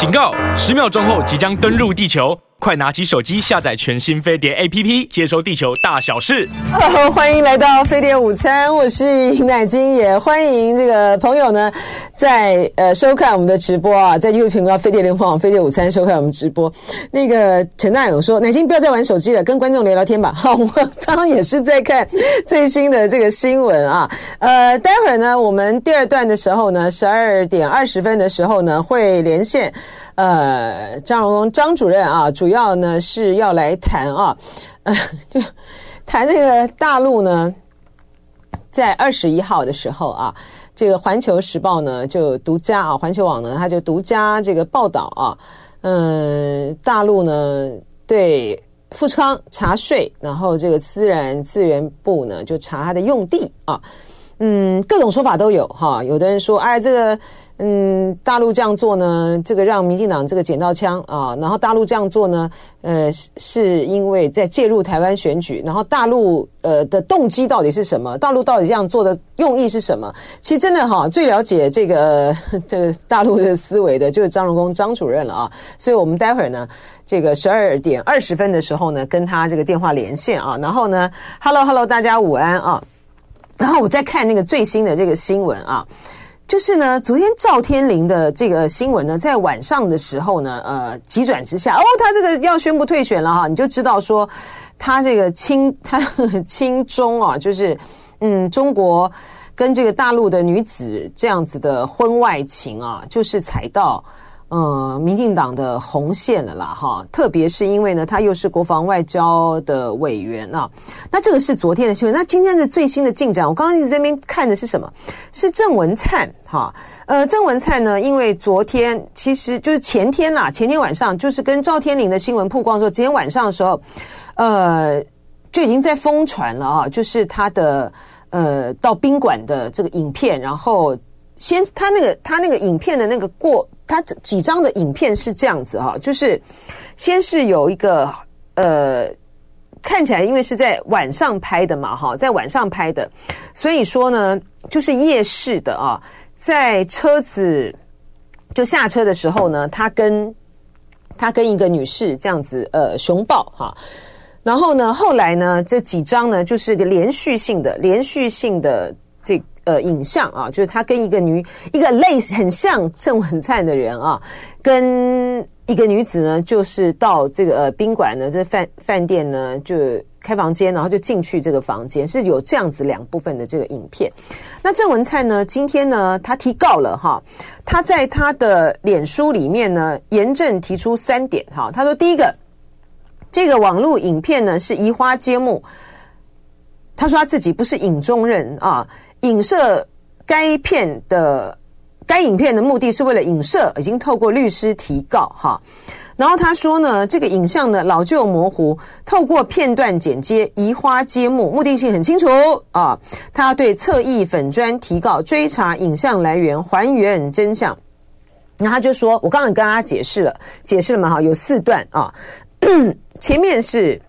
警告！十秒钟后即将登陆地球。快拿起手机下载全新飞碟 APP，接收地球大小事。欢迎来到飞碟午餐，我是尹乃菁，也欢迎这个朋友呢，在呃收看我们的直播啊，在 YouTube 频道飞碟联播网飞碟午餐收看我们直播。那个陈大勇说，乃菁不要再玩手机了，跟观众聊聊天吧。好，我刚刚也是在看最新的这个新闻啊。呃，待会儿呢，我们第二段的时候呢，十二点二十分的时候呢，会连线。呃，张荣张主任啊，主要呢是要来谈啊，呃，就谈那个大陆呢，在二十一号的时候啊，这个《环球时报》呢就独家啊，环球网呢他就独家这个报道啊，嗯，大陆呢对富士康查税，然后这个自然资源部呢就查他的用地啊，嗯，各种说法都有哈，有的人说，哎，这个。嗯，大陆这样做呢，这个让民进党这个捡到枪啊。然后大陆这样做呢，呃，是因为在介入台湾选举。然后大陆呃的动机到底是什么？大陆到底这样做的用意是什么？其实真的哈，最了解这个 这个大陆的思维的，就是张荣工张主任了啊。所以我们待会儿呢，这个十二点二十分的时候呢，跟他这个电话连线啊。然后呢，Hello Hello，大家午安啊。然后我在看那个最新的这个新闻啊。就是呢，昨天赵天麟的这个新闻呢，在晚上的时候呢，呃，急转直下，哦，他这个要宣布退选了哈，你就知道说，他这个亲 他亲中啊，就是嗯，中国跟这个大陆的女子这样子的婚外情啊，就是踩到。呃，民进党的红线了啦，哈，特别是因为呢，他又是国防外交的委员啊。那这个是昨天的新闻。那今天的最新的进展，我刚刚一直在那边看的是什么？是郑文灿哈。呃，郑文灿呢，因为昨天其实就是前天啦，前天晚上就是跟赵天麟的新闻曝光的时候，今天晚上的时候，呃，就已经在疯传了啊，就是他的呃到宾馆的这个影片，然后。先，他那个他那个影片的那个过，他几张的影片是这样子哈，就是先是有一个呃，看起来因为是在晚上拍的嘛哈，在晚上拍的，所以说呢，就是夜视的啊，在车子就下车的时候呢，他跟他跟一个女士这样子呃熊抱哈，然后呢，后来呢，这几张呢就是个连续性的连续性的。呃，影像啊，就是他跟一个女，一个类似很像郑文灿的人啊，跟一个女子呢，就是到这个呃宾馆呢，这饭饭店呢，就开房间，然后就进去这个房间，是有这样子两部分的这个影片。那郑文灿呢，今天呢，他提告了哈，他在他的脸书里面呢，严正提出三点哈，他说第一个，这个网络影片呢是移花接木，他说他自己不是影中人啊。影射该片的该影片的目的是为了影射，已经透过律师提告哈。然后他说呢，这个影像呢老旧模糊，透过片段剪接移花接木，目的性很清楚啊。他要对侧翼粉砖提告，追查影像来源，还原真相。那他就说，我刚刚跟大家解释了，解释了嘛哈，有四段啊，前面是。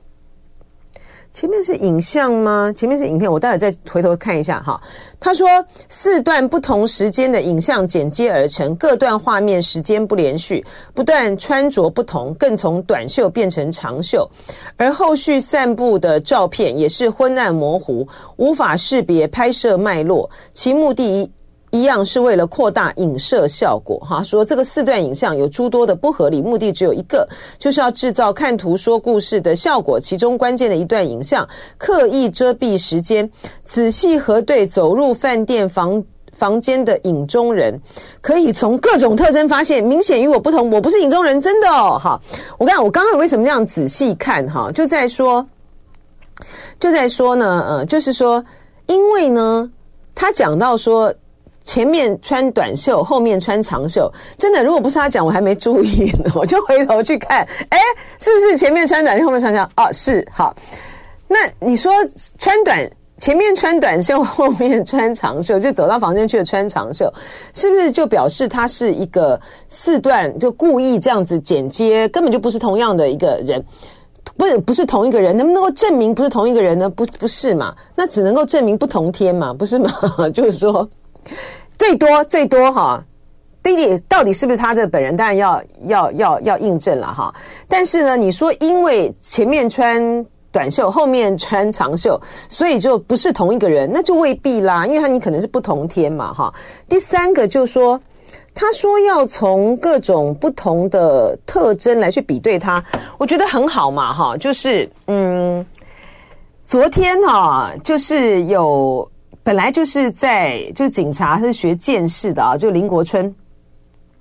前面是影像吗？前面是影片，我待会再回头看一下哈。他说四段不同时间的影像剪接而成，各段画面时间不连续，不断穿着不同，更从短袖变成长袖，而后续散布的照片也是昏暗模糊，无法识别拍摄脉络，其目的。一样是为了扩大影射效果，哈，说这个四段影像有诸多的不合理，目的只有一个，就是要制造看图说故事的效果。其中关键的一段影像刻意遮蔽时间，仔细核对走入饭店房房间的影中人，可以从各种特征发现明显与我不同，我不是影中人，真的哦，哈，我看我刚刚为什么这样仔细看哈，就在说，就在说呢，呃，就是说，因为呢，他讲到说。前面穿短袖，后面穿长袖，真的，如果不是他讲，我还没注意呢。我就回头去看，哎，是不是前面穿短袖，后面穿长？哦，是，好。那你说穿短，前面穿短袖，后面穿长袖，就走到房间去了穿长袖，是不是就表示他是一个四段就故意这样子剪接，根本就不是同样的一个人，不是不是同一个人，能不能够证明不是同一个人呢？不不是嘛？那只能够证明不同天嘛，不是吗？就是说。最多最多哈，弟弟到底是不是他这本人？当然要要要要印证了哈。但是呢，你说因为前面穿短袖，后面穿长袖，所以就不是同一个人，那就未必啦。因为他你可能是不同天嘛哈。第三个就是说，他说要从各种不同的特征来去比对他，我觉得很好嘛哈。就是嗯，昨天哈，就是有本来就是在就是警察是学剑士的啊，就林国春。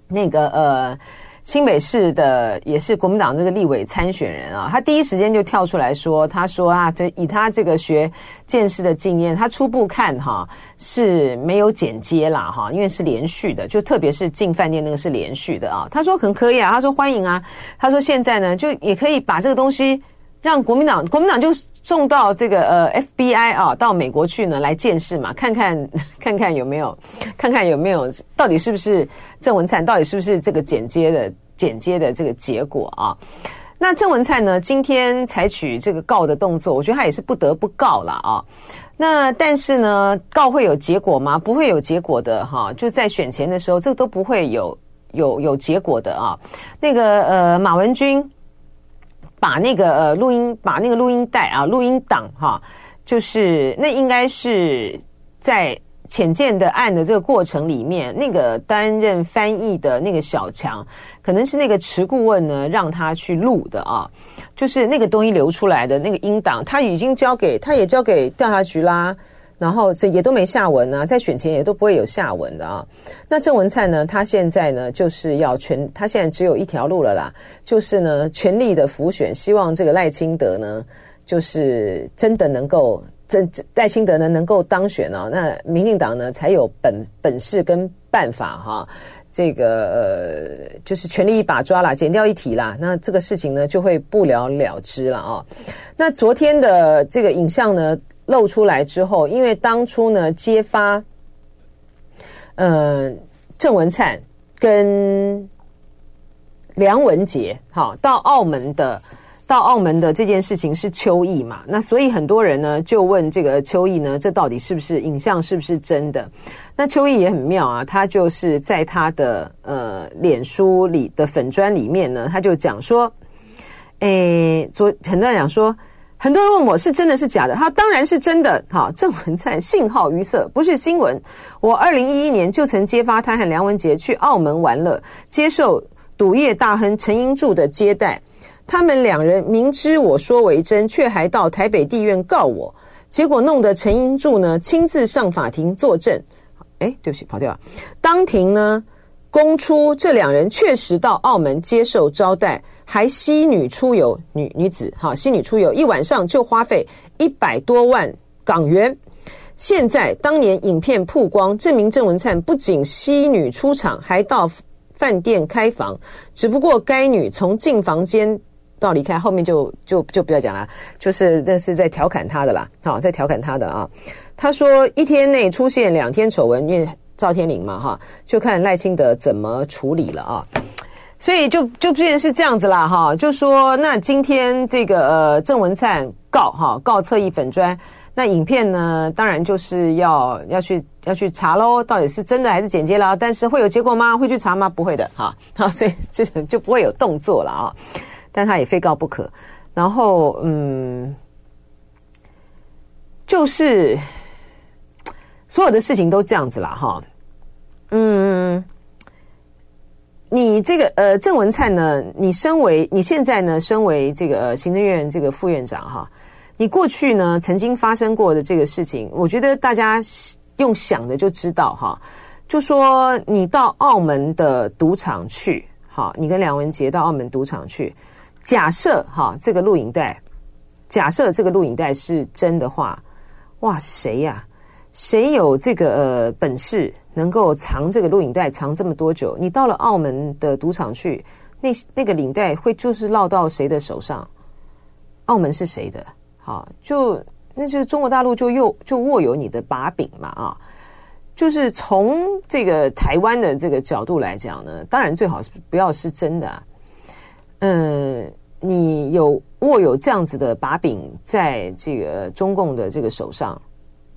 那个呃，新北市的也是国民党这个立委参选人啊，他第一时间就跳出来说，他说啊，就以他这个学剑士的经验，他初步看哈是没有剪接啦哈，因为是连续的，就特别是进饭店那个是连续的啊。他说很可以啊，他说欢迎啊，他说现在呢就也可以把这个东西。让国民党国民党就送到这个呃 FBI 啊，到美国去呢来鉴识嘛，看看 看看有没有，看看有没有到底是不是郑文灿，到底是不是这个剪接的剪接的这个结果啊？那郑文灿呢，今天采取这个告的动作，我觉得他也是不得不告了啊。那但是呢，告会有结果吗？不会有结果的哈，就在选前的时候，这个都不会有有有结果的啊。那个呃，马文君。把那个呃录音，把那个录音带啊，录音档哈，就是那应该是在浅见的案的这个过程里面，那个担任翻译的那个小强，可能是那个池顾问呢让他去录的啊，就是那个东西流出来的那个音档，他已经交给他也交给调查局啦。然后这也都没下文啊，在选前也都不会有下文的啊。那郑文灿呢，他现在呢就是要全，他现在只有一条路了啦，就是呢全力的辅选，希望这个赖清德呢，就是真的能够真赖清德呢能够当选啊，那民进党呢才有本本事跟办法哈，这个呃就是全力一把抓啦，剪掉一提啦，那这个事情呢就会不了了之了啊。那昨天的这个影像呢，露出来之后，因为当初呢揭发，呃，郑文灿跟梁文杰，好到澳门的，到澳门的这件事情是邱毅嘛？那所以很多人呢就问这个邱毅呢，这到底是不是影像，是不是真的？那邱毅也很妙啊，他就是在他的呃脸书里的粉砖里面呢，他就讲说，诶，昨很多人讲说。很多人问我是真的是假的，他当然是真的。好，郑文灿信号淤塞，不是新闻。我二零一一年就曾揭发他和梁文杰去澳门玩乐，接受赌业大亨陈英柱的接待。他们两人明知我说为真，却还到台北地院告我，结果弄得陈英柱呢亲自上法庭作证。哎，对不起，跑掉了。当庭呢供出这两人确实到澳门接受招待。还吸女出游，女女子哈，吸女出游一晚上就花费一百多万港元。现在当年影片曝光，证明郑文灿不仅吸女出场，还到饭店开房。只不过该女从进房间到离开，后面就就就不要讲了，就是那是在调侃他的啦，好，在调侃他的啊。他说一天内出现两天丑闻，因为赵天麟嘛哈，就看赖清德怎么处理了啊。所以就就变成是这样子啦，哈，就说那今天这个呃郑文灿告哈告侧翼粉专，那影片呢当然就是要要去要去查喽，到底是真的还是剪接了？但是会有结果吗？会去查吗？不会的，哈，哈，所以这就不会有动作了啊。但他也非告不可。然后嗯，就是所有的事情都这样子了，哈，嗯。你这个呃，郑文灿呢？你身为你现在呢，身为这个行政院这个副院长哈，你过去呢曾经发生过的这个事情，我觉得大家用想的就知道哈。就说你到澳门的赌场去，好，你跟梁文杰到澳门赌场去，假设哈这个录影带，假设这个录影带是真的话，哇，谁呀？谁有这个呃本事能够藏这个录影带藏这么多久？你到了澳门的赌场去，那那个领带会就是落到谁的手上？澳门是谁的？好，就那就中国大陆就又就握有你的把柄嘛啊！就是从这个台湾的这个角度来讲呢，当然最好是不要是真的。嗯，你有握有这样子的把柄，在这个中共的这个手上。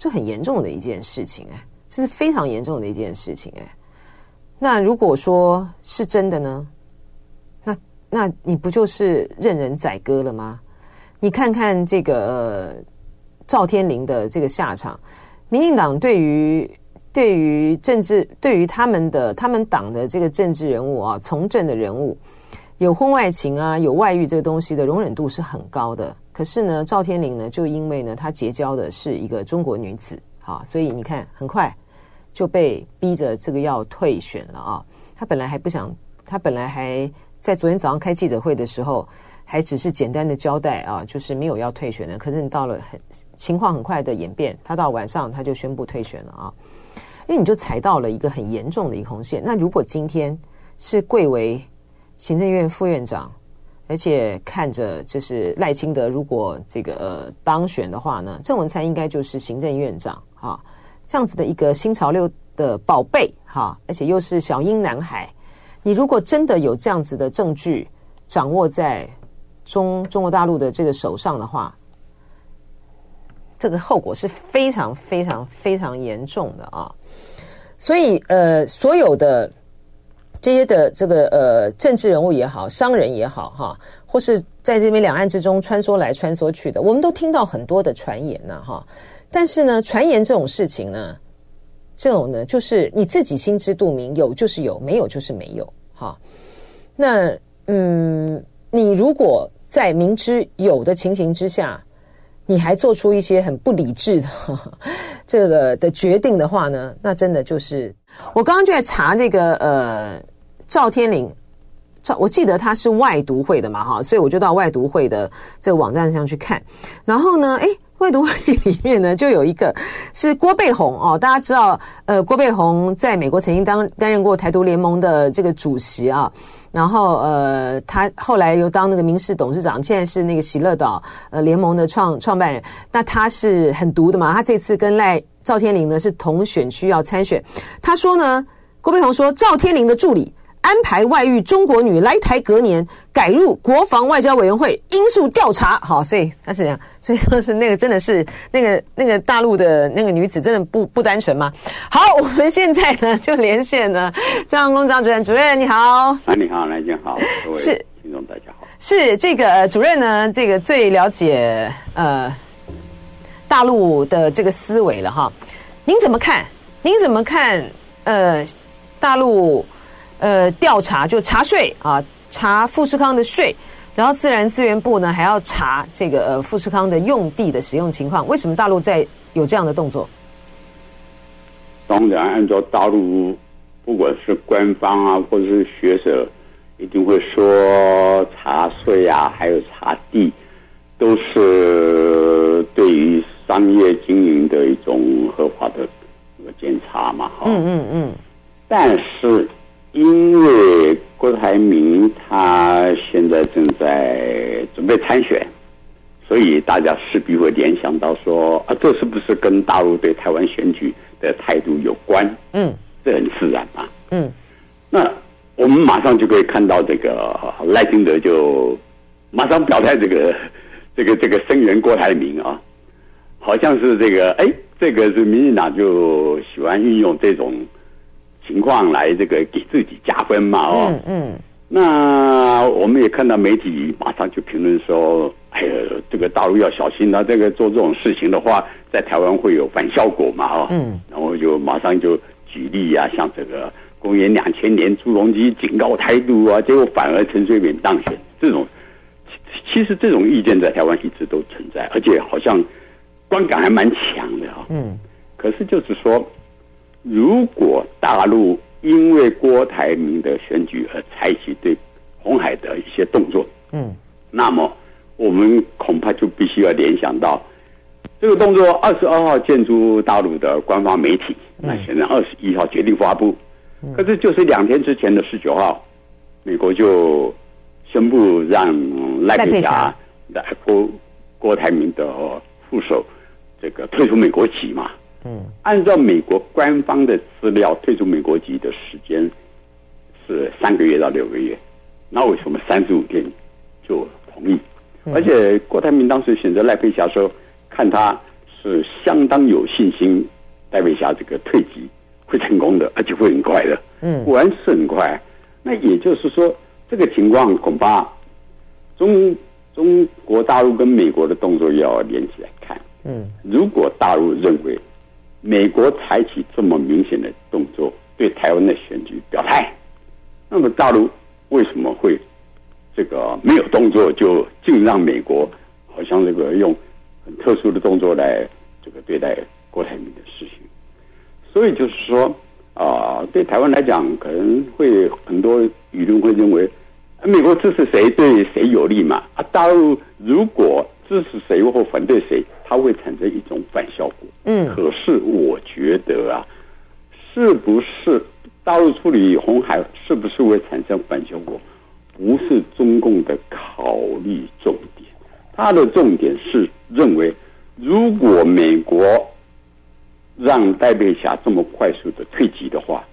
这很严重的一件事情哎，这是非常严重的一件事情哎。那如果说是真的呢？那那你不就是任人宰割了吗？你看看这个、赵天麟的这个下场，民进党对于对于政治对于他们的他们党的这个政治人物啊，从政的人物，有婚外情啊，有外遇这个东西的容忍度是很高的。可是呢，赵天麟呢，就因为呢，他结交的是一个中国女子，好，所以你看，很快就被逼着这个要退选了啊。他本来还不想，他本来还在昨天早上开记者会的时候，还只是简单的交代啊，就是没有要退选的。可是你到了很情况很快的演变，他到晚上他就宣布退选了啊，因为你就踩到了一个很严重的一个红线。那如果今天是贵为行政院副院长，而且看着就是赖清德，如果这个当选的话呢，郑文灿应该就是行政院长啊，这样子的一个新潮流的宝贝哈，而且又是小英男孩，你如果真的有这样子的证据掌握在中中国大陆的这个手上的话，这个后果是非常非常非常严重的啊，所以呃，所有的。这些的这个呃政治人物也好，商人也好，哈，或是在这边两岸之中穿梭来穿梭去的，我们都听到很多的传言呐，哈。但是呢，传言这种事情呢，这种呢，就是你自己心知肚明，有就是有，没有就是没有，哈。那嗯，你如果在明知有的情形之下，你还做出一些很不理智的呵呵 这个的决定的话呢，那真的就是我刚刚就在查这个呃。赵天麟，赵，我记得他是外读会的嘛，哈，所以我就到外读会的这个网站上去看。然后呢，诶，外读会里面呢，就有一个是郭背红哦，大家知道，呃，郭背红在美国曾经当担任过台独联盟的这个主席啊，然后呃，他后来又当那个民事董事长，现在是那个喜乐岛呃联盟的创创办人。那他是很独的嘛，他这次跟赖赵天麟呢是同选区要参选。他说呢，郭背红说赵天麟的助理。安排外遇中国女来台隔年改入国防外交委员会，因素调查。好，所以他是这样，所以说是那个真的是那个那个大陆的那个女子真的不不单纯吗？好，我们现在呢就连线呢张荣恭张主任，主任你好。啊，你好，来见好，各位是听众大家好。是这个主任呢，这个最了解呃大陆的这个思维了哈。您怎么看？您怎么看？呃，大陆。呃，调查就查税啊，查富士康的税，然后自然资源部呢还要查这个呃富士康的用地的使用情况。为什么大陆在有这样的动作？当然，按照大陆，不管是官方啊，或者是学者，一定会说查税啊，还有查地，都是对于商业经营的一种合法的检查嘛，哈。嗯嗯嗯。但是。因为郭台铭他现在正在准备参选，所以大家势必会联想到说啊，这是不是跟大陆对台湾选举的态度有关？嗯，这很自然嘛。嗯，那我们马上就可以看到这个赖清德就马上表态，这个 这个这个声援郭台铭啊，好像是这个哎，这个是民进党就喜欢运用这种。情况来这个给自己加分嘛？哦，嗯，嗯，那我们也看到媒体马上就评论说：“哎呀，这个大陆要小心啊！这个做这种事情的话，在台湾会有反效果嘛？”哦，嗯，然后就马上就举例啊，像这个公元两千年朱镕基警告台独啊，结果反而陈水扁当选，这种其实这种意见在台湾一直都存在，而且好像观感还蛮强的啊。嗯，可是就是说。如果大陆因为郭台铭的选举而采取对红海的一些动作，嗯，那么我们恐怕就必须要联想到这个动作。二十二号建筑大陆的官方媒体，那现在二十一号决定发布，可是就是两天之前的十九号，美国就宣布让赖佩霞来郭郭台铭的副手这个退出美国籍嘛。嗯，按照美国官方的资料，退出美国籍的时间是三个月到六个月。那为什么三十五天就同意？而且郭台铭当时选择赖佩霞说，看他是相当有信心，赖佩霞这个退籍会成功的，而且会很快的。嗯，果然是很快。那也就是说，这个情况恐怕中中国大陆跟美国的动作要连起来看。嗯，如果大陆认为美国采取这么明显的动作对台湾的选举表态，那么大陆为什么会这个没有动作就竟让美国好像这个用很特殊的动作来这个对待郭台铭的事情？所以就是说。啊、对台湾来讲，可能会很多舆论会认为，美国支持谁对谁有利嘛？啊，大陆如果支持谁或反对谁，它会产生一种反效果。嗯，可是我觉得啊，是不是大陆处理红海，是不是会产生反效果？不是中共的考虑重点，它的重点是认为，如果美国。让戴佩霞这么快速的退级的话，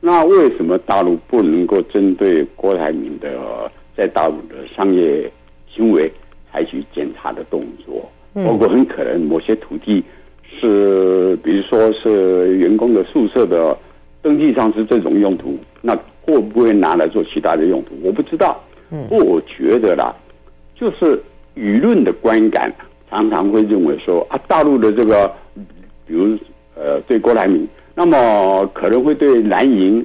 那为什么大陆不能够针对郭台铭的在大陆的商业行为采取检查的动作？包括很可能某些土地是，比如说是员工的宿舍的登记上是这种用途，那会不会拿来做其他的用途？我不知道。不，我觉得啦，就是舆论的观感常常会认为说啊，大陆的这个，比如。呃，对郭台铭，那么可能会对蓝营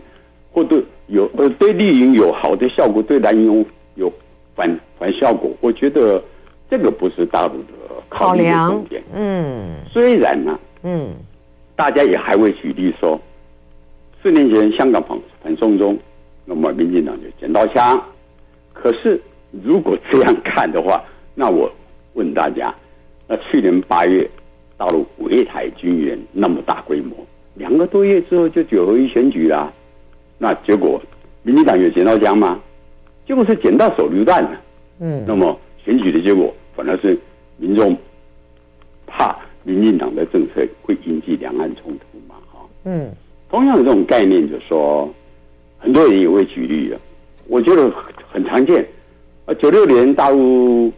或对有呃对绿营有好的效果，对蓝营有反反效果。我觉得这个不是大陆的考虑的重点。嗯，虽然呢、啊，嗯，大家也还会举例说，四年前香港反反送中，那么民进党就捡到枪。可是如果这样看的话，那我问大家，那去年八月。大陆围台军援那么大规模，两个多月之后就九合一选举了，那结果民进党有捡到枪吗？结果是捡到手榴弹了。嗯，那么选举的结果反而是民众怕民进党的政策会引起两岸冲突嘛？哈，嗯，同样的这种概念，就是说很多人也会举例啊，我觉得很常见。啊，九六年大陆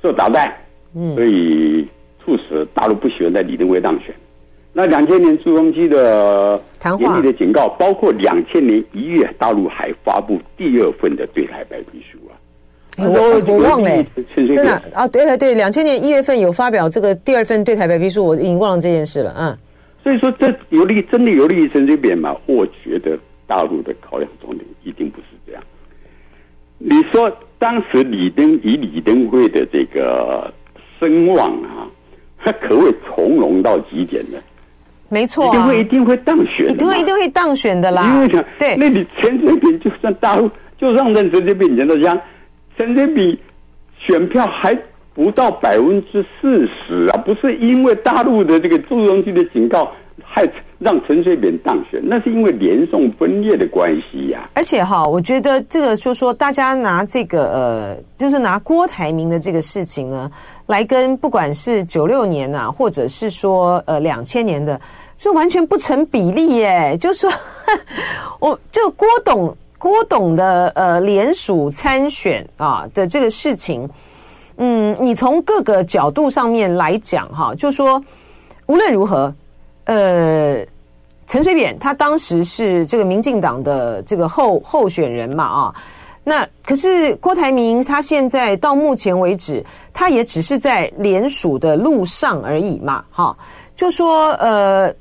受导弹，嗯，所以。促使大陆不喜欢在李登辉当选。那两千年朱镕基的严厉的警告，包括两千年一月，大陆还发布第二份的对台白皮书啊。欸、我 我忘了、欸，真的啊，对对对，两千年一月份有发表这个第二份对台白皮书，我已经忘了这件事了。啊，所以说这有利，真的有利于陈水扁吗？我觉得大陆的考量重点一定不是这样。你说当时李登以李登辉的这个声望啊。他可谓从容到极点的，没错、啊，一定会一定会当选，一定会一定会当选的啦。因为想，对，那你陈水扁就算大陆就算认陈水扁捡到枪，陈水扁选票还不到百分之四十啊！不是因为大陆的这个朱镕基的警告。害让陈水扁当选，那是因为连宋分裂的关系呀、啊。而且哈，我觉得这个就说大家拿这个呃，就是拿郭台铭的这个事情呢，来跟不管是九六年啊，或者是说呃两千年的，是完全不成比例耶。就说，我就郭董郭董的呃联署参选啊的这个事情，嗯，你从各个角度上面来讲哈，就说无论如何。呃，陈水扁他当时是这个民进党的这个候候选人嘛啊，那可是郭台铭他现在到目前为止，他也只是在联署的路上而已嘛，哈，就说呃，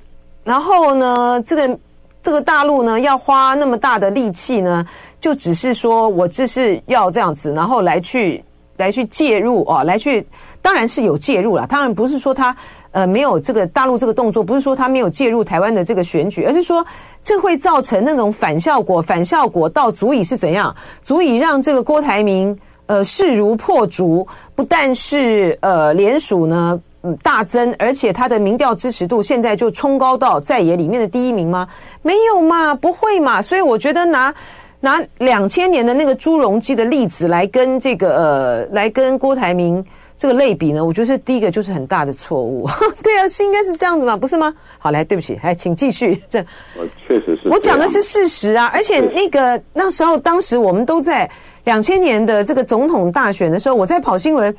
然后呢，这个这个大陆呢要花那么大的力气呢，就只是说我这是要这样子，然后来去来去介入啊，来去当然是有介入了，当然不是说他。呃，没有这个大陆这个动作，不是说他没有介入台湾的这个选举，而是说这会造成那种反效果，反效果到足以是怎样，足以让这个郭台铭呃势如破竹，不但是呃连署呢嗯大增，而且他的民调支持度现在就冲高到在野里面的第一名吗？没有嘛，不会嘛，所以我觉得拿拿两千年的那个朱镕基的例子来跟这个呃来跟郭台铭。这个类比呢，我觉得是第一个就是很大的错误。对啊，是应该是这样子嘛，不是吗？好，来，对不起，来，请继续。这我确实是，我讲的是事实啊。而且那个那时候，当时我们都在两千年的这个总统大选的时候，我在跑新闻，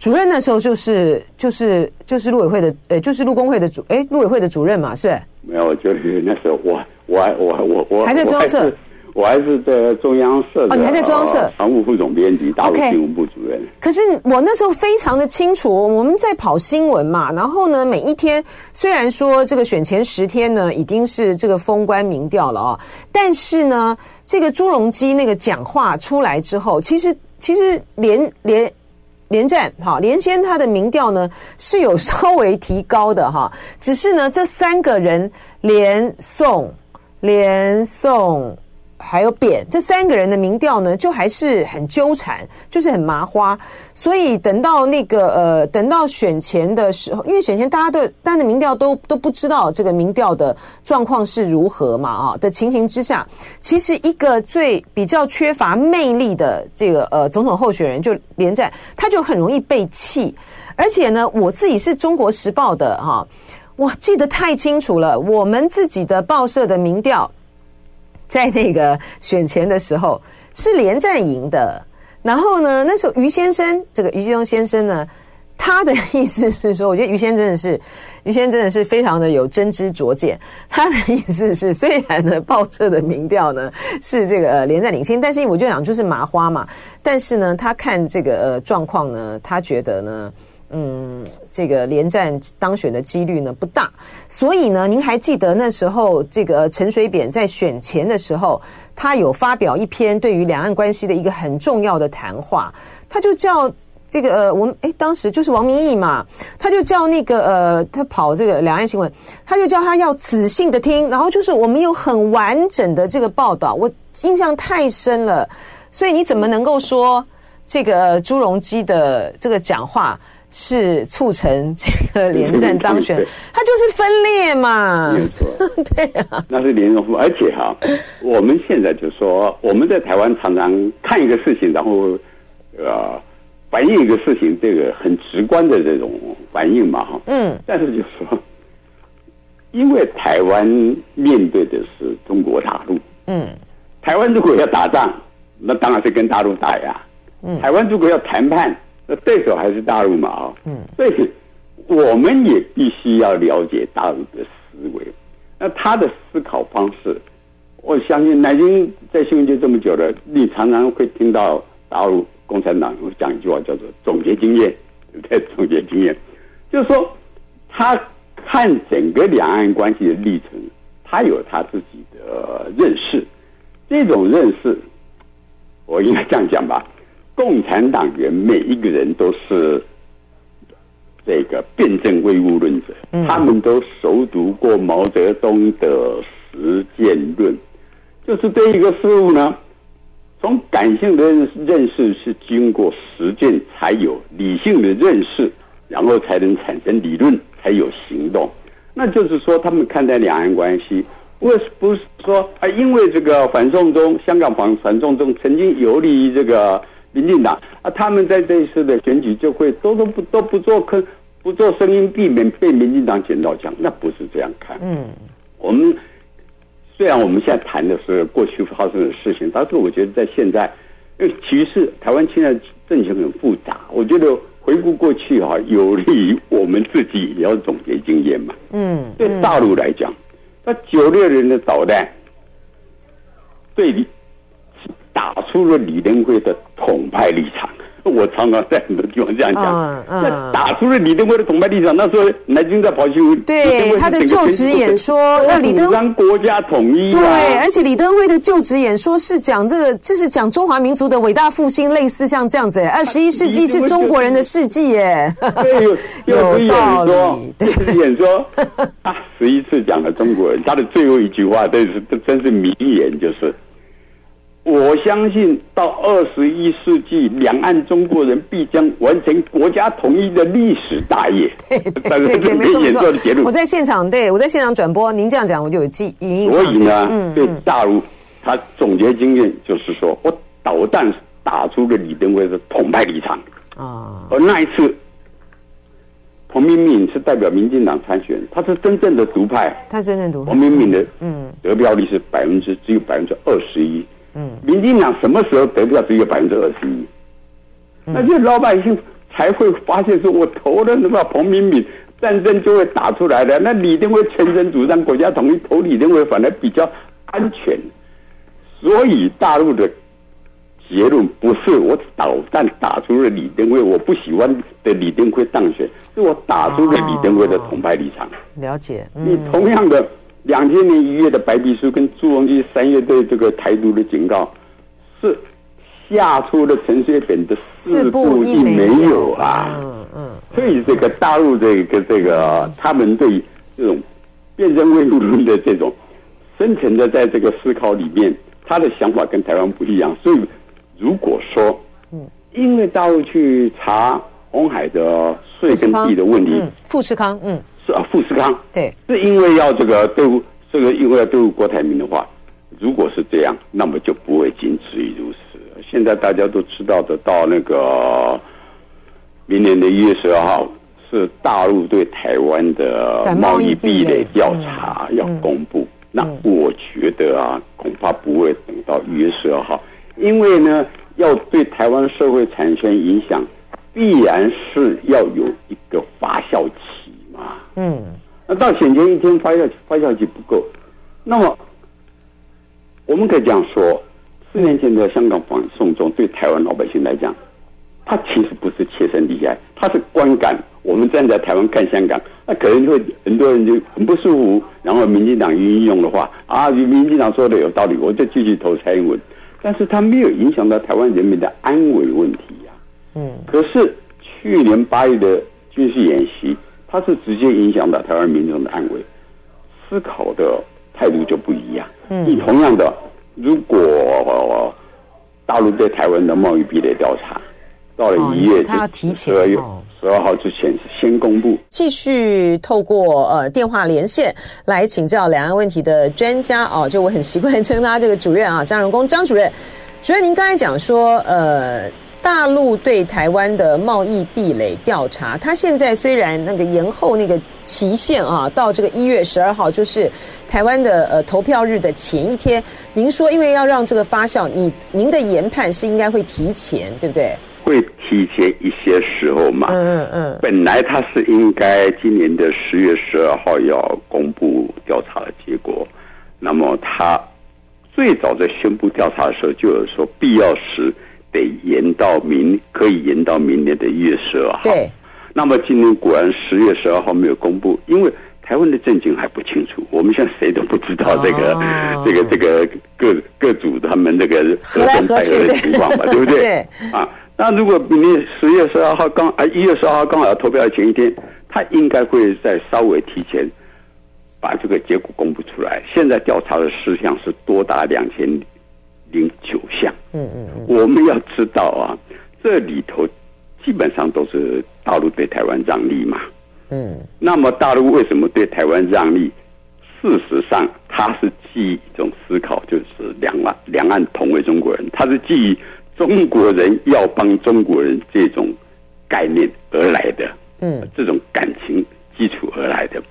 主任那时候就是就是就是陆委会的，呃，就是陆工会的主，哎，陆委会的主任嘛，是？没有，就是那时候我我我我我还在中央社。我还是在中央社的，哦，你还在中央社，常务副总编辑，大陆新闻部主任。可是我那时候非常的清楚，我们在跑新闻嘛，然后呢，每一天虽然说这个选前十天呢已经是这个封关民调了啊，但是呢，这个朱镕基那个讲话出来之后，其实其实连连连战哈连先他的民调呢是有稍微提高的哈，只是呢这三个人连送连送。还有扁这三个人的民调呢，就还是很纠缠，就是很麻花。所以等到那个呃，等到选前的时候，因为选前大家都大家的民调都都不知道这个民调的状况是如何嘛啊的情形之下，其实一个最比较缺乏魅力的这个呃总统候选人就连战，他就很容易被弃。而且呢，我自己是中国时报的哈，我记得太清楚了，我们自己的报社的民调。在那个选前的时候是连战赢的，然后呢，那时候于先生，这个于建中先生呢，他的意思是说，我觉得于先生真的是，于先生真的是非常的有真知灼见。他的意思是，虽然呢，报社的民调呢是这个连战领先，但是我就讲就是麻花嘛，但是呢，他看这个呃状况呢，他觉得呢。嗯，这个连战当选的几率呢不大，所以呢，您还记得那时候这个陈水扁在选前的时候，他有发表一篇对于两岸关系的一个很重要的谈话，他就叫这个呃，我们诶，当时就是王明义嘛，他就叫那个呃，他跑这个两岸新闻，他就叫他要仔细的听，然后就是我们有很完整的这个报道，我印象太深了，所以你怎么能够说这个朱镕基的这个讲话？是促成这个连战当选，他就是分裂嘛。没错，对啊，那是连荣而且哈，我们现在就说我们在台湾常常看一个事情，然后呃反映一个事情，这个很直观的这种反应嘛哈。嗯。但是就说，因为台湾面对的是中国大陆，嗯，台湾如果要打仗，那当然是跟大陆打呀。嗯，台湾如果要谈判。那对手还是大陆嘛？啊，嗯，所以我们也必须要了解大陆的思维。那他的思考方式，我相信南京在新闻界这么久了，你常常会听到大陆共产党讲一句话，叫做“总结经验”，对，总结经验，就是说他看整个两岸关系的历程，他有他自己的认识。这种认识，我应该这样讲吧。共产党员每一个人都是这个辩证唯物论者，他们都熟读过毛泽东的实践论，就是对一个事物呢，从感性的认识是经过实践才有理性的认识，然后才能产生理论，才有行动。那就是说，他们看待两岸关系，为不是说啊，因为这个反送中，香港反反送中曾经游离于这个。民进党啊，他们在这一次的选举就会都都不都不做坑，不做声音，避免被民进党捡到枪。那不是这样看。嗯，我们虽然我们现在谈的是过去发生的事情，但是我觉得在现在，因为其实台湾现在政情很复杂，我觉得回顾过去哈，有利于我们自己也要总结经验嘛。嗯，对大陆来讲，那九六年的导弹，对你。打出了李登辉的统派立场，我常常在很多地方这样讲。嗯嗯，那打出了李登辉的统派立场，那时候南京在跑新闻，对他的就职演说，那李登辉国家统一，对，而且李登辉的就职演说是讲这个，就是讲中华民族的伟大复兴，类似像这样子。二十一世纪是中国人的世纪，耶，对，有 有道理。演说他，十一次讲了中国人，他的最后一句话，这是这真是名言，就是。我相信到二十一世纪，两岸中国人必将完成国家统一的历史大业。对对对，没错没错。我在现场，对我在现场转播，您这样讲，我就有记忆。所以呢，嗯、对大陆，他总结经验就是说，我导弹打出了李登辉是统派立场啊。而那一次，彭明敏是代表民进党参选，他是真正的独派，他真正独派。彭明敏的嗯得票率是百分之只有百分之二十一。嗯，民进党什么时候得票只有百分之二十一？那些老百姓才会发现说，我投了那么彭明敏，战争就会打出来的。那李登辉全程主张国家统一，投李登辉反而比较安全。所以大陆的结论不是我导弹打出了李登辉，我不喜欢的李登辉当选，是我打出了李登辉的统派立场。哦、了解。嗯、你同样的，两千年一月的白皮书跟朱镕基三月对这个台独的警告，是下出了陈水扁的四不一没有啊。嗯嗯。所以这个大陆这个这个他们对这种辩证唯物论的这种深层的在这个思考里面。他的想法跟台湾不一样，所以如果说，嗯，因为大陆去查红海的税跟地的问题，富士康，嗯，是啊，富士康，对，是因为要这个对这个因为要对付郭台铭的话，如果是这样，那么就不会仅止于如此。现在大家都知道的，到那个明年的一月十二号是大陆对台湾的贸易壁垒调查要公布。那我觉得啊，恐怕不会等到一月十二号，因为呢，要对台湾社会产生影响，必然是要有一个发酵期嘛。嗯，那到选前一天发酵发下去不够，那么我们可以这样说，四年前的香港反送中对台湾老百姓来讲，他其实不是切身利害，他是观感。我们站在台湾看香港，那可能会很多人就很不舒服。然后民进党运用的话啊，民进党说的有道理，我就继续投蔡英文。但是他没有影响到台湾人民的安危问题呀。嗯。可是去年八月的军事演习，它是直接影响到台湾民众的安危，思考的态度就不一样。嗯。你同样的，如果大陆对台湾的贸易壁垒调查到了一月，他要提前十二号之前是先公布，继续透过呃电话连线来请教两岸问题的专家啊，就我很习惯称他这个主任啊，张荣恭张主任。主任，您刚才讲说，呃，大陆对台湾的贸易壁垒调查，它现在虽然那个延后那个期限啊，到这个一月十二号，就是台湾的呃投票日的前一天，您说因为要让这个发酵，你您的研判是应该会提前，对不对？会提前一些时候嘛？嗯嗯。本来他是应该今年的十月十二号要公布调查的结果，那么他最早在宣布调查的时候就有说必要时得延到明，可以延到明年的一月十二号。对。那么今年果然十月十二号没有公布，因为台湾的政情还不清楚，我们现在谁都不知道这个、哦、这个这个各各组他们那个合同配合的情况嘛，对不对？对。啊。那如果明年十月十二号刚啊一月十二号刚好要投票的前一天，他应该会再稍微提前把这个结果公布出来。现在调查的事项是多达两千零九项。嗯嗯嗯。我们要知道啊，这里头基本上都是大陆对台湾让利嘛。嗯。那么大陆为什么对台湾让利？事实上，他是基于一种思考，就是两岸两岸同为中国人，他是基于。中国人要帮中国人这种概念而来的，嗯，这种感情基础而来的。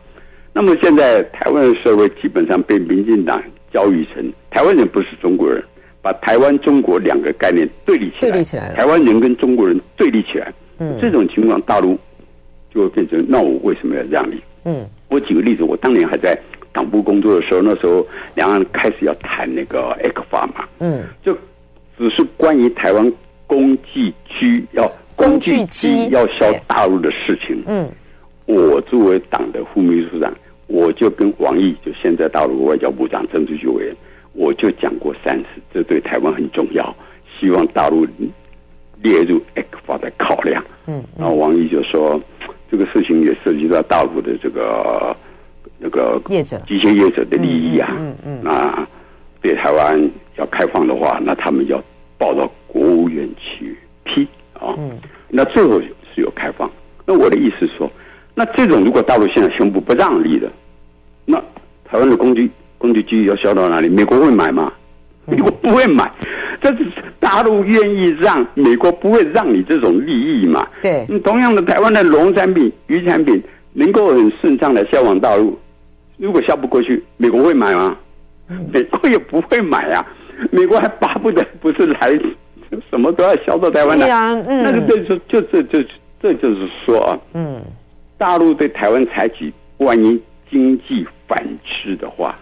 那么现在台湾的社会基本上被民进党教育成台湾人不是中国人，把台湾中国两个概念对立起来，对立起来，台湾人跟中国人对立起来。嗯，这种情况大陆就会变成那我为什么要让你？嗯，我举个例子，我当年还在党部工作的时候，那时候两岸开始要谈那个 ECFA 嘛，嗯，就。只是关于台湾工具机要工具机。要销大陆的事情，嗯，我作为党的副秘书长，我就跟王毅，就现在大陆外交部长政治局委员，我就讲过三次，这对台湾很重要，希望大陆列入 ECFA 的考量。嗯，然后王毅就说，这个事情也涉及到大陆的这个那个业者机械业者的利益啊，嗯嗯，那对台湾要开放的话，那他们要。报到国务院去批啊，嗯，那最后是有开放。那我的意思说，那这种如果大陆现在宣布不让利的，那台湾的工具工具机要销到哪里？美国会买吗？美国不会买。这是大陆愿意让，美国不会让你这种利益嘛？对。同样的，台湾的农产品、渔产品能够很顺畅的销往大陆，如果销不过去，美国会买吗？美国也不会买啊。美国还巴不得不是来，什么都要销到台湾来。啊，嗯，那个对，就就这就这就是说啊，嗯，大陆对台湾采取万一经济反制的话，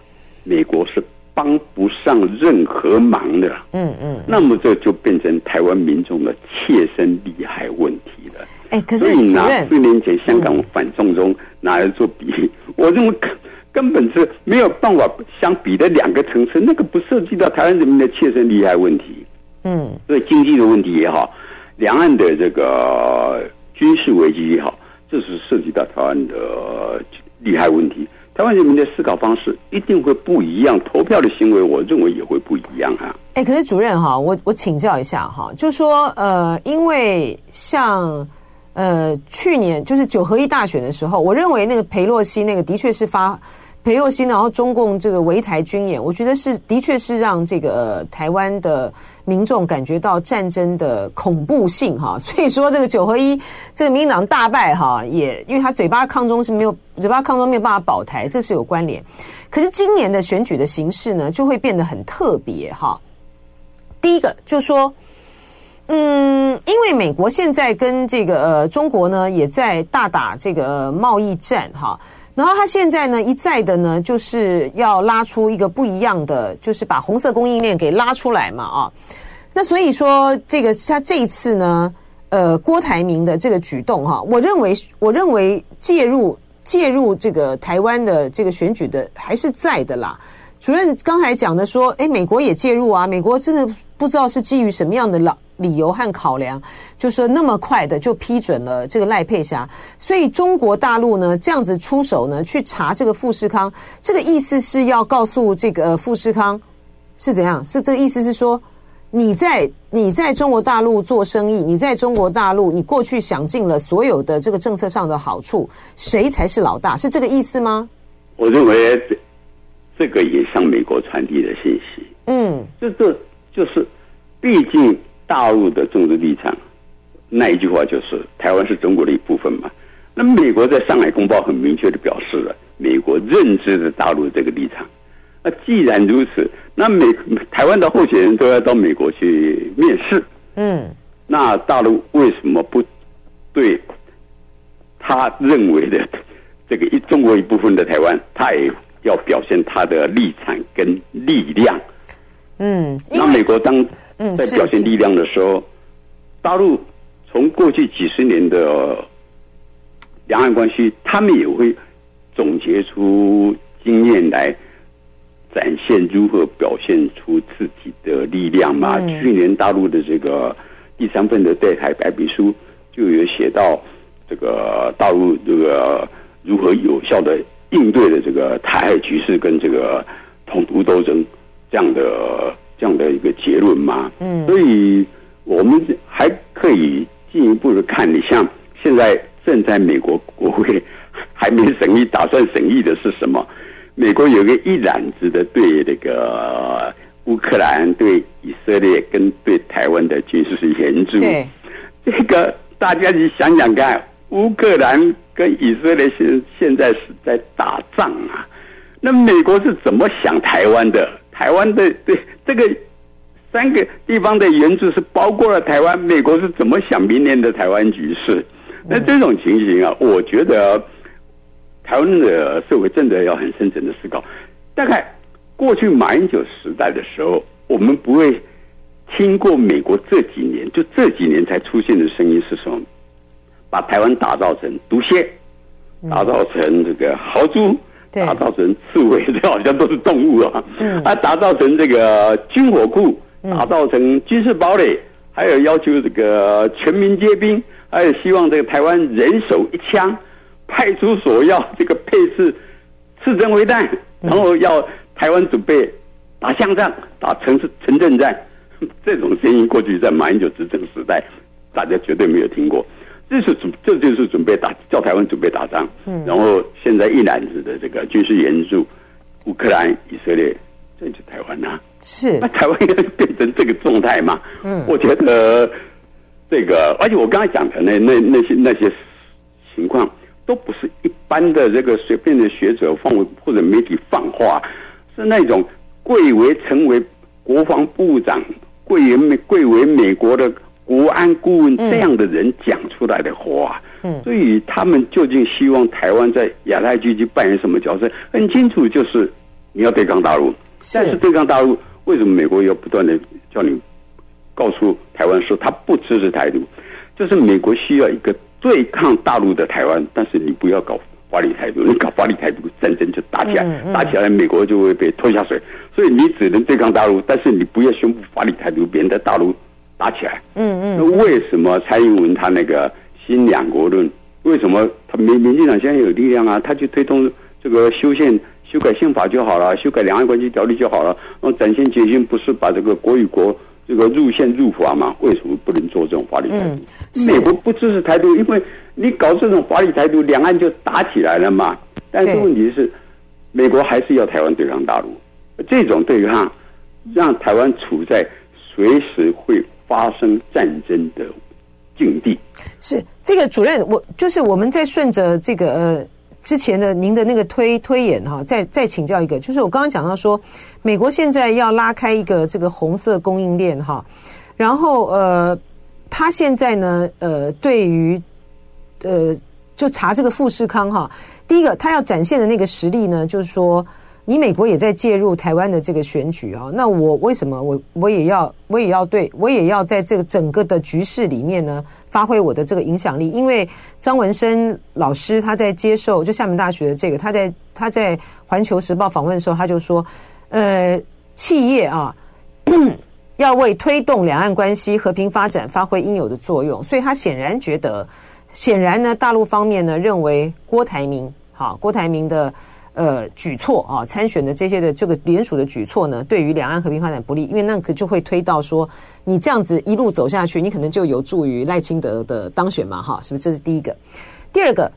美国是帮不上任何忙的。嗯嗯，那么这就变成台湾民众的切身利害问题了。哎，可是所以你拿四年前香港反送中拿来做比 我认为根根本是没有办法相比的两个层次，那个不涉及到台湾人民的切身利害问题。嗯，所以经济的问题也好，两岸的这个军事危机也好，这是涉及到台湾的利害问题。台湾人民的思考方式一定会不一样，投票的行为我认为也会不一样啊。哎，可是主任哈，我我请教一下哈，就说呃，因为像。呃，去年就是九合一大选的时候，我认为那个裴洛西那个的确是发裴洛西，然后中共这个围台军演，我觉得是的确是让这个、台湾的民众感觉到战争的恐怖性哈。所以说这个九合一这个民进党大败哈，也因为他嘴巴抗中是没有嘴巴抗中没有办法保台，这是有关联。可是今年的选举的形式呢，就会变得很特别哈。第一个就说。嗯，因为美国现在跟这个呃中国呢也在大打这个贸易战哈，然后他现在呢一再的呢就是要拉出一个不一样的，就是把红色供应链给拉出来嘛啊，那所以说这个他这一次呢，呃郭台铭的这个举动哈，我认为我认为介入介入这个台湾的这个选举的还是在的啦。主任刚才讲的说，诶，美国也介入啊，美国真的不知道是基于什么样的老。理由和考量，就说那么快的就批准了这个赖佩霞，所以中国大陆呢这样子出手呢去查这个富士康，这个意思是要告诉这个富士康是怎样？是这个意思是说你在你在中国大陆做生意，你在中国大陆你过去享尽了所有的这个政策上的好处，谁才是老大？是这个意思吗？我认为这个也向美国传递了信息。嗯，这这就是毕竟。大陆的政治立场，那一句话就是台湾是中国的一部分嘛。那美国在上海公报很明确的表示了，美国认知的大陆的这个立场。那既然如此，那美台湾的候选人都要到美国去面试。嗯，那大陆为什么不对他认为的这个一中国一部分的台湾，他也要表现他的立场跟力量？嗯，那美国当。在表现力量的时候，大陆从过去几十年的两岸关系，他们也会总结出经验来展现如何表现出自己的力量嘛。去年大陆的这个第三份的对台白皮书就有写到，这个大陆这个如何有效的应对的这个台海局势跟这个统独斗争这样的。这样的一个结论吗，嗯，所以我们还可以进一步的看，你像现在正在美国国会还没审议，打算审议的是什么？美国有个一揽子的对那个乌克兰、对以色列跟对台湾的军事援助，对，这个大家你想想看，乌克兰跟以色列现现在是在打仗啊，那美国是怎么想台湾的？台湾的对这个三个地方的援助是包括了台湾，美国是怎么想明年的台湾局势？那这种情形啊，我觉得台湾的社会真的要很深层的思考。大概过去马英九时代的时候，我们不会听过美国这几年就这几年才出现的声音是什么？把台湾打造成毒蝎，打造成这个豪猪。打造成刺猬，这好像都是动物啊！嗯，啊，打造成这个军火库，打造成军事堡垒，还有要求这个全民皆兵，还有希望这个台湾人手一枪，派出所要这个配置刺针飞弹，然后要台湾准备打巷战、打城市城镇战。这种声音过去在马英九执政时代，大家绝对没有听过。这是准，这就是准备打，叫台湾准备打仗。嗯，然后现在一揽子的这个军事援助，乌克兰、以色列，这就台湾呐。是，那台湾应该变成这个状态嘛？嗯，我觉得这个，而且我刚才讲的那那那些那些情况，都不是一般的这个随便的学者放或者媒体放话，是那种贵为成为国防部长，贵为美贵为美国的。国安顾问这样的人讲出来的话，嗯、嗯，所以他们究竟希望台湾在亚太地区去扮演什么角色？很清楚，就是你要对抗大陆。但是对抗大陆，为什么美国要不断的叫你告诉台湾说他不支持台独？就是美国需要一个对抗大陆的台湾，但是你不要搞法理台独，你搞法理台独，战争就打起来，打起来美国就会被拖下水。所以你只能对抗大陆，但是你不要宣布法理台独，免得大陆打起来。嗯嗯。那为什么蔡英文他那个新两国论？为什么他民民进党现在有力量啊？他去推动这个修宪、修改宪法就好了，修改两岸关系条例就好了，然后展现决心，不是把这个国与国。这个入宪入法嘛，为什么不能做这种法律台独？嗯、美国不支持台独，因为你搞这种法律台独，两岸就打起来了嘛。但是问题是，美国还是要台湾对抗大陆，这种对抗让台湾处在随时会发生战争的境地。是这个主任，我就是我们在顺着这个呃。之前的您的那个推推演哈，再再请教一个，就是我刚刚讲到说，美国现在要拉开一个这个红色供应链哈，然后呃，他现在呢呃，对于呃，就查这个富士康哈，第一个他要展现的那个实力呢，就是说。你美国也在介入台湾的这个选举啊？那我为什么我我也要我也要对我也要在这个整个的局势里面呢，发挥我的这个影响力？因为张文生老师他在接受就厦门大学的这个他在他在环球时报访问的时候，他就说，呃，企业啊 要为推动两岸关系和平发展发挥应有的作用，所以他显然觉得，显然呢，大陆方面呢认为郭台铭好郭台铭的。呃，举措啊，参选的这些的这个联署的举措呢，对于两岸和平发展不利，因为那可就会推到说，你这样子一路走下去，你可能就有助于赖清德的当选嘛，哈，是不是？这是第一个。第二个，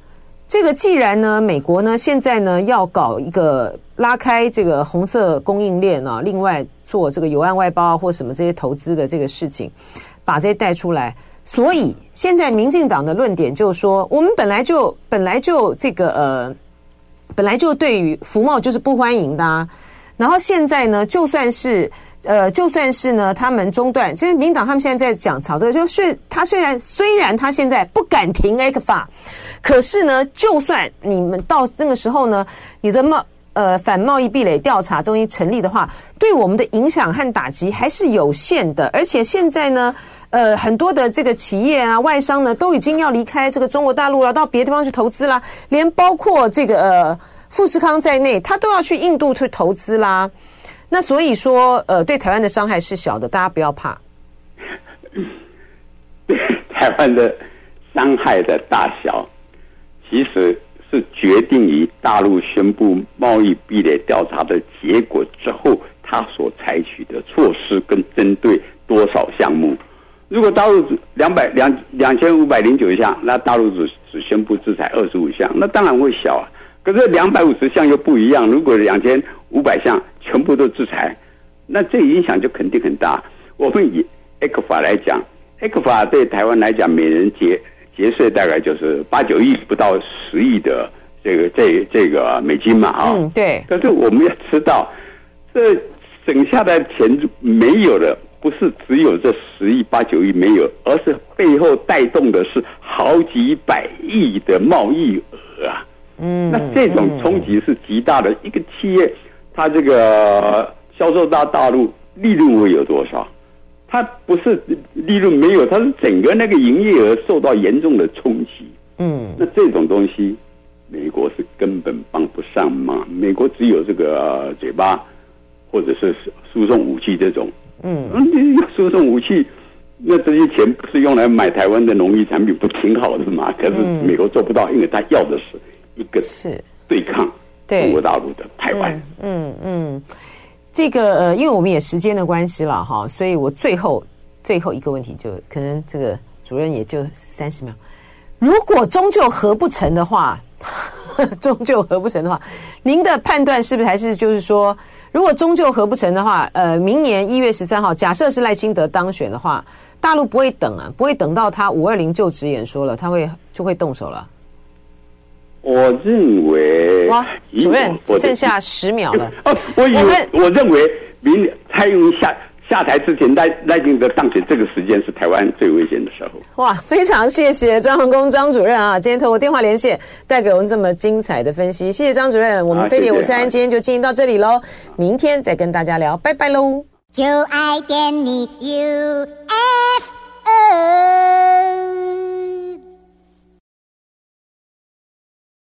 这个既然呢，美国呢现在呢要搞一个拉开这个红色供应链啊，另外做这个友岸外包啊或什么这些投资的这个事情，把这些带出来，所以现在民进党的论点就是说，我们本来就本来就这个呃。本来就对于服贸就是不欢迎的，啊，然后现在呢，就算是呃，就算是呢，他们中断，其实民党他们现在在讲吵这个，就是他虽然虽然他现在不敢停 ECFA，可是呢，就算你们到那个时候呢，你的贸呃反贸易壁垒调查终于成立的话，对我们的影响和打击还是有限的，而且现在呢。呃，很多的这个企业啊，外商呢，都已经要离开这个中国大陆了，到别的地方去投资啦。连包括这个呃富士康在内，他都要去印度去投资啦。那所以说，呃，对台湾的伤害是小的，大家不要怕。台湾的伤害的大小，其实是决定于大陆宣布贸易壁垒调查的结果之后，他所采取的措施跟针对多少项目。如果大陆两百两两千五百零九项，那大陆只只宣布制裁二十五项，那当然会小啊。可是两百五十项又不一样，如果两千五百项全部都制裁，那这影响就肯定很大。我们以 ECFA 来讲，ECFA 对台湾来讲，每人节节税大概就是八九亿不到十亿的这个这这个美金嘛啊。嗯，对。可是我们要知道，这省下的钱没有了。不是只有这十亿八九亿没有，而是背后带动的是好几百亿的贸易额啊！嗯，那这种冲击是极大的。一个企业，它这个销售到大陆，利润会有多少？它不是利润没有，它是整个那个营业额受到严重的冲击。嗯，那这种东西，美国是根本帮不上忙。美国只有这个嘴巴，或者是输送武器这种。嗯，你输送武器，那这些钱不是用来买台湾的农业产品，不挺好的吗？可是美国做不到，因为他要的是一个是对抗中国大陆的台湾。嗯。嗯，这个呃，因为我们也时间的关系了哈，所以我最后最后一个问题就可能这个主任也就三十秒，如果终究合不成的话，终究合不成的话，您的判断是不是还是就是说？如果终究合不成的话，呃，明年一月十三号，假设是赖清德当选的话，大陆不会等啊，不会等到他五二零就职演说了，他会就会动手了。我认为，哇，主任只剩下十秒了。哦，我以为，我认为明蔡英文下下台之前赖赖清德当选这个时间是台湾最危险的时候。哇，非常谢谢张恒公张主任啊，今天透过电话连线带给我们这么精彩的分析，谢谢张主任。我们飞碟午餐今天就进行到这里喽，明天再跟大家聊，拜拜喽。就爱点你 UFO。